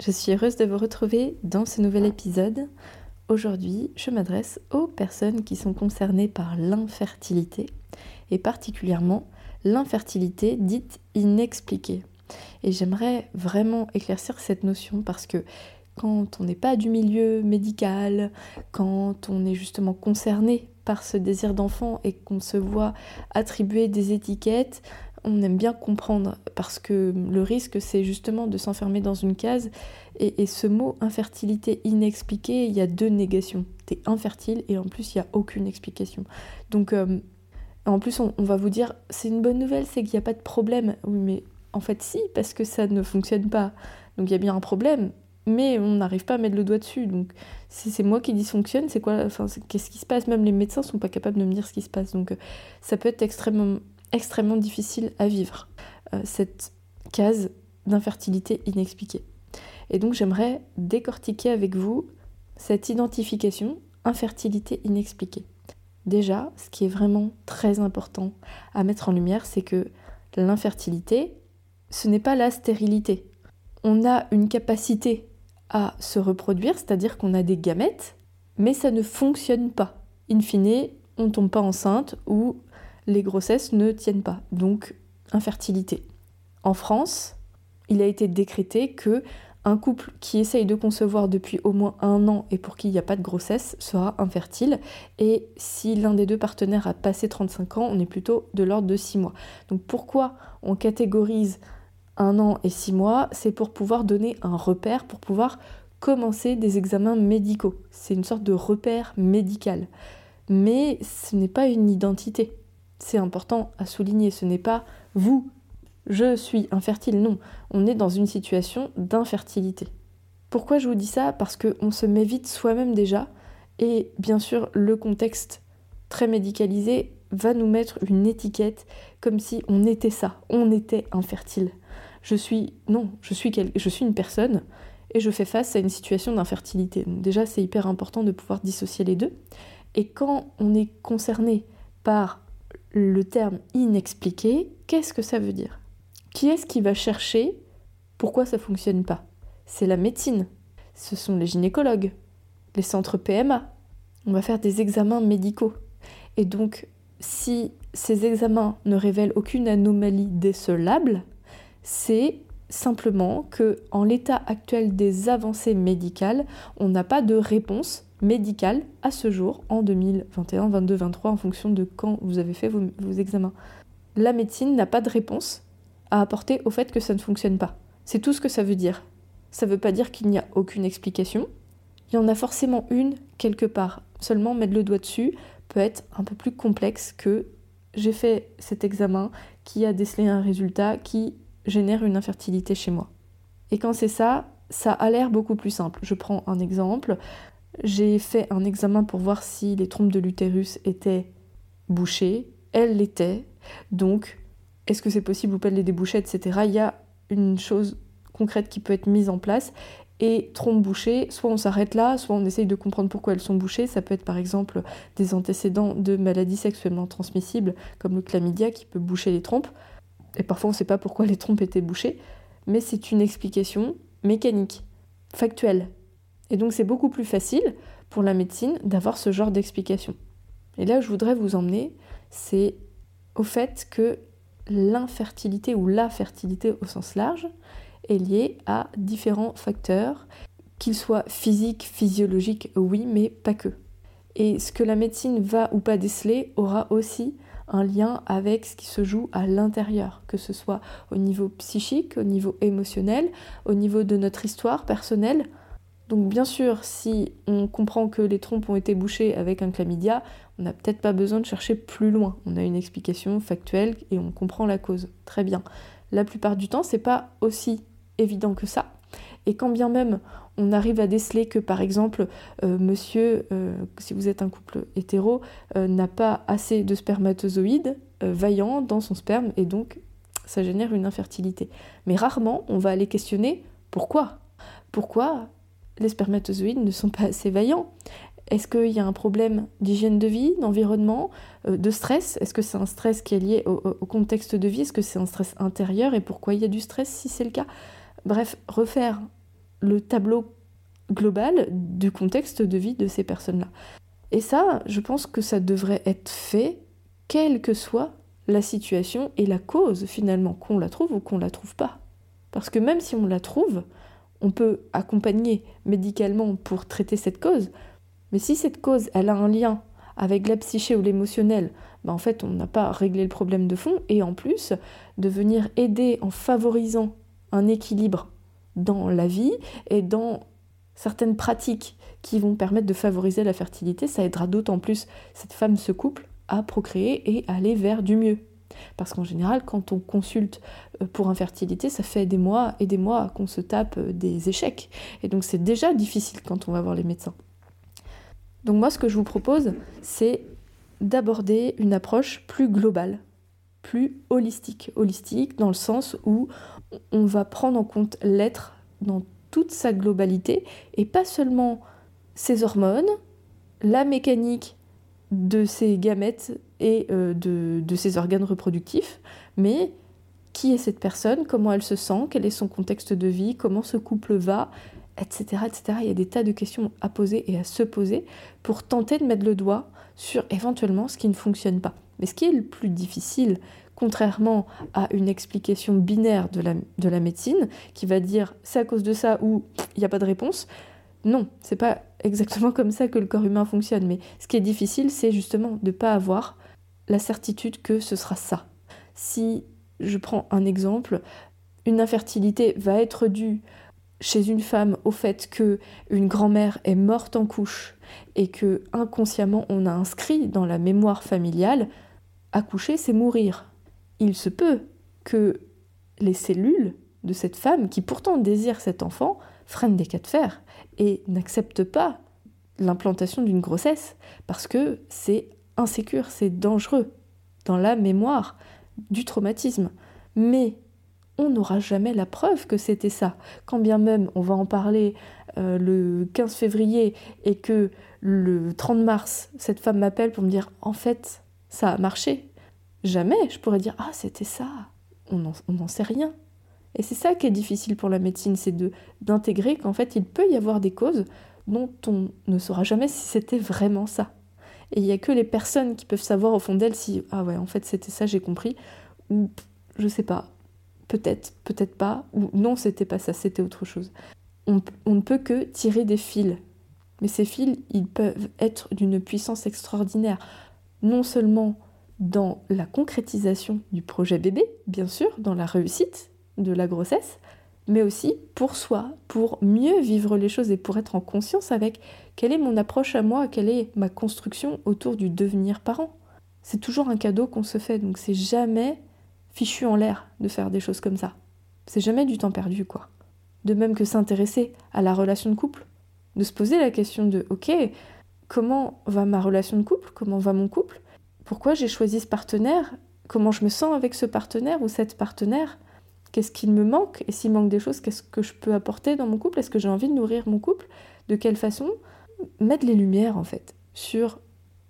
je suis heureuse de vous retrouver dans ce nouvel épisode. Aujourd'hui, je m'adresse aux personnes qui sont concernées par l'infertilité et particulièrement l'infertilité dite inexpliquée. Et j'aimerais vraiment éclaircir cette notion parce que quand on n'est pas du milieu médical, quand on est justement concerné par ce désir d'enfant et qu'on se voit attribuer des étiquettes, on aime bien comprendre parce que le risque c'est justement de s'enfermer dans une case et, ce mot infertilité inexpliquée, il y a deux négations. T'es infertile et en plus il n'y a aucune explication. Donc euh, en plus on, va vous dire c'est une bonne nouvelle, c'est qu'il n'y a pas de problème. Oui mais en fait si parce que ça ne fonctionne pas. Donc il y a bien un problème mais on n'arrive pas à mettre le doigt dessus. Donc si c'est moi qui dysfonctionne, c'est quoi Qu'est-ce qui se passe? Même les médecins sont pas capables de me dire ce qui se passe. Donc euh, ça peut être extrêmement extrêmement difficile à vivre, euh, cette case d'infertilité inexpliquée. Et donc j'aimerais décortiquer avec vous cette identification infertilité inexpliquée. Déjà, ce qui est vraiment très important à mettre en lumière, c'est que l'infertilité, ce n'est pas la stérilité. On a une capacité à se reproduire, c'est-à-dire qu'on a des gamètes, mais ça ne fonctionne pas. In fine, on ne tombe pas enceinte ou les grossesses ne tiennent pas, donc infertilité. En France, il a été décrété que un couple qui essaye de concevoir depuis au moins un an et pour qui il n'y a pas de grossesse sera infertile. Et si l'un des deux partenaires a passé 35 ans, on est plutôt de l'ordre de 6 mois. Donc pourquoi on catégorise un an et 6 mois? C'est pour pouvoir donner un repère, pour pouvoir commencer des examens médicaux. C'est une sorte de repère médical. Mais ce n'est pas une identité. C'est important à souligner, ce n'est pas vous, je suis infertile, non, on est dans une situation d'infertilité. Pourquoi je vous dis ça? Parce qu'on se met soi-même déjà, et bien sûr le contexte très médicalisé va nous mettre une étiquette comme si on était ça, on était infertile. Je suis non, je suis je suis une personne et je fais face à une situation d'infertilité. déjà c'est hyper important de pouvoir dissocier les deux. Et quand on est concerné par le terme inexpliqué, qu'est-ce que ça veut dire? Qui est-ce qui va chercher? Pourquoi ça fonctionne pas? C'est la médecine, ce sont les gynécologues, les centres PMA. On va faire des examens médicaux. Et donc, si ces examens ne révèlent aucune anomalie décelable, c'est simplement que en l'état actuel des avancées médicales, on n'a pas de réponse médicale à ce jour, en 2021, 22, 23, en fonction de quand vous avez fait vos, vos examens. La médecine n'a pas de réponse à apporter au fait que ça ne fonctionne pas. C'est tout ce que ça veut dire. Ça ne veut pas dire qu'il n'y a aucune explication. Il y en a forcément une quelque part. Seulement mettre le doigt dessus peut être un peu plus complexe que j'ai fait cet examen qui a décelé un résultat qui génère une infertilité chez moi. Et quand c'est ça, ça a l'air beaucoup plus simple. Je prends un exemple. J'ai fait un examen pour voir si les trompes de l'utérus étaient bouchées. Elles l'étaient. Donc, est-ce que c'est possible ou pas de les déboucher, etc. Il y a une chose concrète qui peut être mise en place. Et trompes bouchées, soit on s'arrête là, soit on essaye de comprendre pourquoi elles sont bouchées. Ça peut être par exemple des antécédents de maladies sexuellement transmissibles, comme le chlamydia qui peut boucher les trompes. Et parfois on ne sait pas pourquoi les trompes étaient bouchées, mais c'est une explication mécanique, factuelle. Et donc c'est beaucoup plus facile pour la médecine d'avoir ce genre d'explication. Et là où je voudrais vous emmener, c'est au fait que l'infertilité ou la fertilité au sens large est liée à différents facteurs, qu'ils soient physiques, physiologiques, oui, mais pas que. Et ce que la médecine va ou pas déceler aura aussi un lien avec ce qui se joue à l'intérieur, que ce soit au niveau psychique, au niveau émotionnel, au niveau de notre histoire personnelle. Donc bien sûr, si on comprend que les trompes ont été bouchées avec un chlamydia, on n'a peut-être pas besoin de chercher plus loin. On a une explication factuelle et on comprend la cause. Très bien. La plupart du temps, c'est pas aussi évident que ça. Et quand bien même on arrive à déceler que par exemple euh, monsieur, euh, si vous êtes un couple hétéro, euh, n'a pas assez de spermatozoïdes vaillants dans son sperme et donc ça génère une infertilité. Mais rarement on va aller questionner pourquoi. Pourquoi les spermatozoïdes ne sont pas assez vaillants. Est-ce qu'il y a un problème d'hygiène de vie, d'environnement, de stress? Est-ce que c'est un stress qui est lié au, au contexte de vie? Est-ce que c'est un stress intérieur? Et pourquoi il y a du stress si c'est le cas? Bref, refaire le tableau global du contexte de vie de ces personnes-là. Et ça, je pense que ça devrait être fait, quelle que soit la situation et la cause finalement, qu'on la trouve ou qu'on la trouve pas. Parce que même si on la trouve, on peut accompagner médicalement pour traiter cette cause, mais si cette cause, elle a un lien avec la psyché ou l'émotionnel, ben en fait, on n'a pas réglé le problème de fond, et en plus, de venir aider en favorisant un équilibre dans la vie et dans certaines pratiques qui vont permettre de favoriser la fertilité, ça aidera d'autant plus cette femme, ce couple, à procréer et aller vers du mieux. Parce qu'en général, quand on consulte euh, pour infertilité, ça fait des mois et des mois qu'on se tape euh, des échecs. Et donc c'est déjà difficile quand on va voir les médecins. Donc moi, ce que je vous propose, c'est d'aborder une approche plus globale, plus holistique. Holistique dans le sens où on va prendre en compte l'être dans toute sa globalité et pas seulement ses hormones, la mécanique de ses gamètes et euh, de, de, ses organes reproductifs, mais qui est cette personne, comment elle se sent, quel est son contexte de vie, comment ce couple va, etc., etc. Il y a des tas de questions à poser et à se poser pour tenter de mettre le doigt sur éventuellement ce qui ne fonctionne pas. Mais ce qui est le plus difficile, contrairement à une explication binaire de la, de la médecine, qui va dire c'est à cause de ça ou il n'y a pas de réponse, non, c'est pas exactement comme ça que le corps humain fonctionne. Mais ce qui est difficile, c'est justement de ne pas avoir la certitude que ce sera ça. Si je prends un exemple, une infertilité va être due chez une femme au fait que une grand-mère est morte en couche et que inconsciemment on a inscrit dans la mémoire familiale accoucher c'est mourir. Il se peut que les cellules de cette femme qui pourtant désire cet enfant freinent des cas de fer et n'acceptent pas l'implantation d'une grossesse parce que c'est insécure, c'est dangereux dans la mémoire du traumatisme. Mais on n'aura jamais la preuve que c'était ça. Quand bien même on va en parler euh, le 15 février et que le 30 mars, cette femme m'appelle pour me dire en fait, ça a marché. Jamais je pourrais dire ah c'était ça. On n'en sait rien. Et c'est ça qui est difficile pour la médecine, c'est d'intégrer qu'en fait il peut y avoir des causes dont on ne saura jamais si c'était vraiment ça. Et il n'y a que les personnes qui peuvent savoir au fond d'elles si ah ouais en fait c'était ça j'ai compris ou je sais pas peut-être, peut-être pas, ou non, c'était pas ça, c'était autre chose. On, ne peut que tirer des fils. Mais ces fils, ils peuvent être d'une puissance extraordinaire, non seulement dans la concrétisation du projet bébé, bien sûr, dans la réussite de la grossesse, mais aussi pour soi, pour mieux vivre les choses et pour être en conscience avec quelle est mon approche à moi, quelle est ma construction autour du devenir parent. C'est toujours un cadeau qu'on se fait, donc c'est jamais fichu en l'air de faire des choses comme ça. C'est jamais du temps perdu, quoi. De même que s'intéresser à la relation de couple, de se poser la question de ok, comment va ma relation de couple, comment va mon couple, pourquoi j'ai choisi ce partenaire, comment je me sens avec ce partenaire ou cette partenaire, qu'est-ce qu'il me manque, et s'il manque des choses, qu'est-ce que je peux apporter dans mon couple, est-ce que j'ai envie de nourrir mon couple, de quelle façon, mettre les lumières en fait sur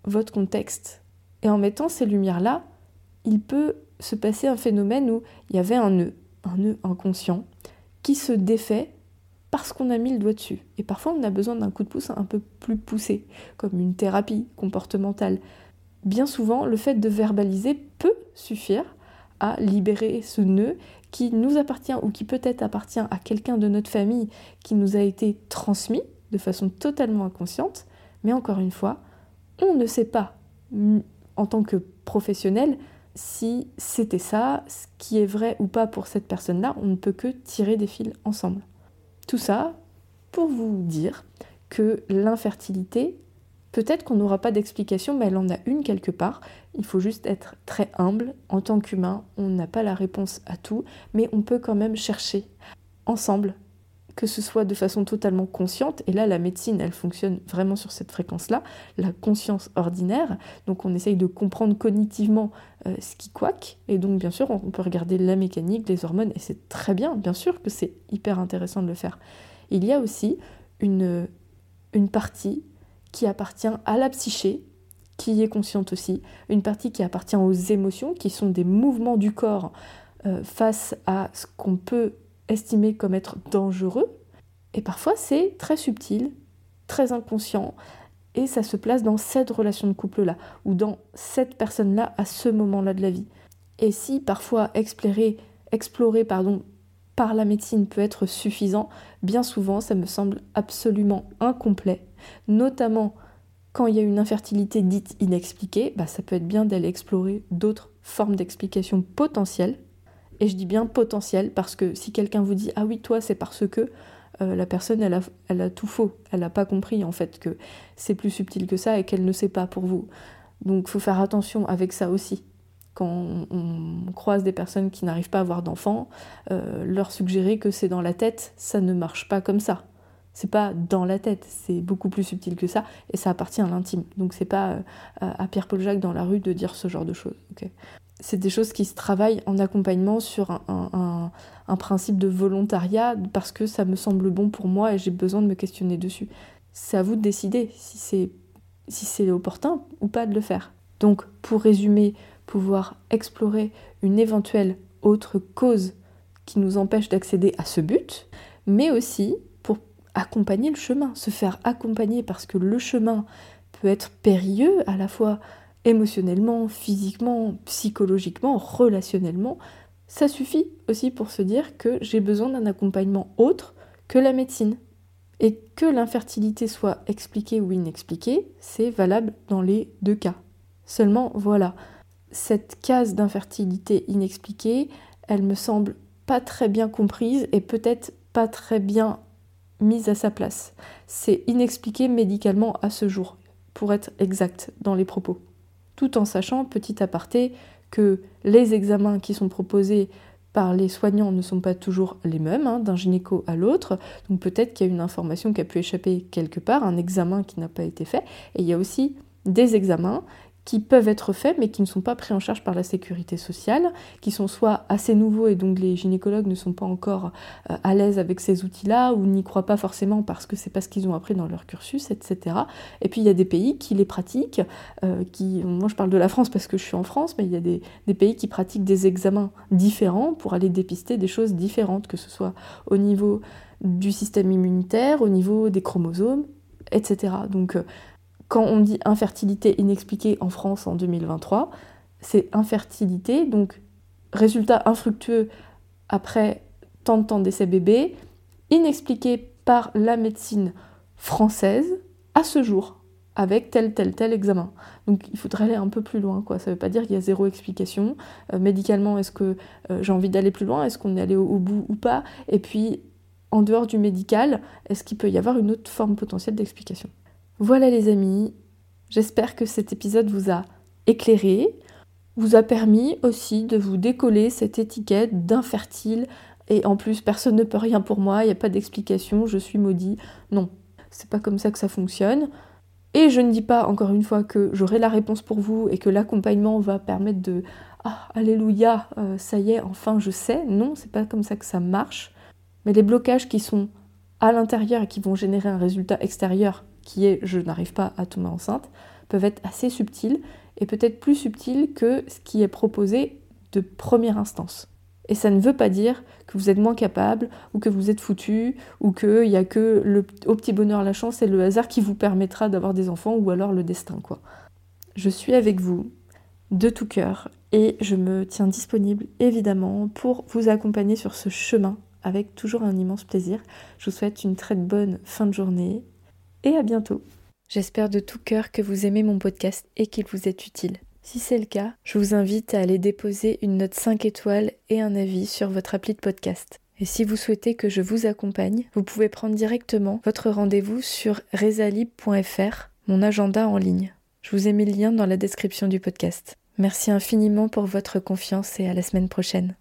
votre contexte. Et en mettant ces lumières-là, il peut se passer un phénomène où il y avait un nœud, un nœud inconscient, qui se défait parce qu'on a mis le doigt dessus. Et parfois, on a besoin d'un coup de pouce un peu plus poussé, comme une thérapie comportementale. Bien souvent, le fait de verbaliser peut suffire à libérer ce nœud qui nous appartient ou qui peut-être appartient à quelqu'un de notre famille qui nous a été transmis de façon totalement inconsciente. Mais encore une fois, on ne sait pas, en tant que professionnel, si c'était ça, ce qui est vrai ou pas pour cette personne-là, on ne peut que tirer des fils ensemble. Tout ça pour vous dire que l'infertilité, peut-être qu'on n'aura pas d'explication, mais elle en a une quelque part. Il faut juste être très humble. En tant qu'humain, on n'a pas la réponse à tout, mais on peut quand même chercher ensemble que ce soit de façon totalement consciente, et là la médecine elle fonctionne vraiment sur cette fréquence-là, la conscience ordinaire, donc on essaye de comprendre cognitivement euh, ce qui couaque, et donc bien sûr on peut regarder la mécanique, les hormones, et c'est très bien, bien sûr que c'est hyper intéressant de le faire. Il y a aussi une partie qui appartient à la psyché, qui est consciente aussi, une partie qui appartient aux émotions, qui sont des mouvements du corps euh, face à ce qu'on peut estimer comme être dangereux. Et parfois c'est très subtil, très inconscient, et ça se place dans cette relation de couple-là, ou dans cette personne-là à ce moment-là de la vie. Et si parfois explorer, par la médecine peut être suffisant, bien souvent ça me semble absolument incomplet, notamment quand il y a une infertilité dite inexpliquée, bah, ça peut être bien d'aller explorer d'autres formes d'explication potentielles. Et je dis bien potentielles parce que si quelqu'un vous dit ah oui toi c'est parce que euh, la personne elle a, tout faux, elle n'a pas compris en fait que c'est plus subtil que ça et qu'elle ne sait pas pour vous. Donc il faut faire attention avec ça aussi. Quand on, croise des personnes qui n'arrivent pas à avoir d'enfants, euh, leur suggérer que c'est dans la tête, ça ne marche pas comme ça. C'est pas dans la tête, c'est beaucoup plus subtil que ça et ça appartient à l'intime. Donc c'est pas euh, à Pierre-Paul Jacques dans la rue de dire ce genre de choses. c'est des choses qui se travaillent en accompagnement sur un, principe de volontariat parce que ça me semble bon pour moi et j'ai besoin de me questionner dessus. C'est à vous de décider si c'est si c'est opportun ou pas de le faire. Donc pour résumer, pouvoir explorer une éventuelle autre cause qui nous empêche d'accéder à ce but, mais aussi accompagner le chemin, se faire accompagner parce que le chemin peut être périlleux à la fois émotionnellement, physiquement, psychologiquement, relationnellement. Ça suffit aussi pour se dire que j'ai besoin d'un accompagnement autre que la médecine. Et que l'infertilité soit expliquée ou inexpliquée, c'est valable dans les deux cas. Seulement, voilà, cette case d'infertilité inexpliquée, elle me semble pas très bien comprise et peut-être pas très bien mise à sa place. C'est inexpliqué médicalement à ce jour, pour être exact dans les propos. Tout en sachant, petit aparté, que les examens qui sont proposés par les soignants ne sont pas toujours les mêmes, hein, d'un gynéco à l'autre. Donc peut-être qu'il y a une information qui a pu échapper quelque part, un examen qui n'a pas été fait. Et il y a aussi des examens qui peuvent être faits mais qui ne sont pas pris en charge par la sécurité sociale, qui sont soit assez nouveaux et donc les gynécologues ne sont pas encore euh, à l'aise avec ces outils-là ou n'y croient pas forcément parce que c'est pas ce qu'ils ont appris dans leur cursus, etc. Et puis il y a des pays qui les pratiquent, euh, qui, moi je parle de la France parce que je suis en France, mais il y a des, des pays qui pratiquent des examens différents pour aller dépister des choses différentes, que ce soit au niveau du système immunitaire, au niveau des chromosomes, etc. Donc euh, quand on dit infertilité inexpliquée en France en 2023, c'est infertilité, donc résultat infructueux après tant de temps d'essai bébé, inexpliqué par la médecine française à ce jour, avec tel, tel, tel examen. Donc il faudrait aller un peu plus loin, quoi. Ça ne veut pas dire qu'il y a zéro explication. Euh, médicalement, est-ce que euh, j'ai envie d'aller plus loin? Est-ce qu'on est allé au, bout ou pas? Et puis, en dehors du médical, est-ce qu'il peut y avoir une autre forme potentielle d'explication? Voilà les amis, j'espère que cet épisode vous a éclairé, vous a permis aussi de vous décoller cette étiquette d'infertile et en plus personne ne peut rien pour moi, il n'y a pas d'explication, je suis maudit. Non, c'est pas comme ça que ça fonctionne. Et je ne dis pas encore une fois que j'aurai la réponse pour vous et que l'accompagnement va permettre de ah alléluia, euh, ça y est, enfin je sais. Non, c'est pas comme ça que ça marche. Mais les blocages qui sont à l'intérieur et qui vont générer un résultat extérieur qui est je n'arrive pas à tomber enceinte, peuvent être assez subtils et peut-être plus subtils que ce qui est proposé de première instance. Et ça ne veut pas dire que vous êtes moins capable ou que vous êtes foutu ou qu'il n'y a que le, petit bonheur la chance et le hasard qui vous permettra d'avoir des enfants ou alors le destin quoi. Je suis avec vous de tout cœur et je me tiens disponible évidemment pour vous accompagner sur ce chemin avec toujours un immense plaisir. Je vous souhaite une très bonne fin de journée et à bientôt. J'espère de tout cœur que vous aimez mon podcast et qu'il vous est utile. Si c'est le cas, je vous invite à aller déposer une note 5 étoiles et un avis sur votre appli de podcast. Et si vous souhaitez que je vous accompagne, vous pouvez prendre directement votre rendez-vous sur resalib.fr, mon agenda en ligne. Je vous ai mis le lien dans la description du podcast. Merci infiniment pour votre confiance et à la semaine prochaine.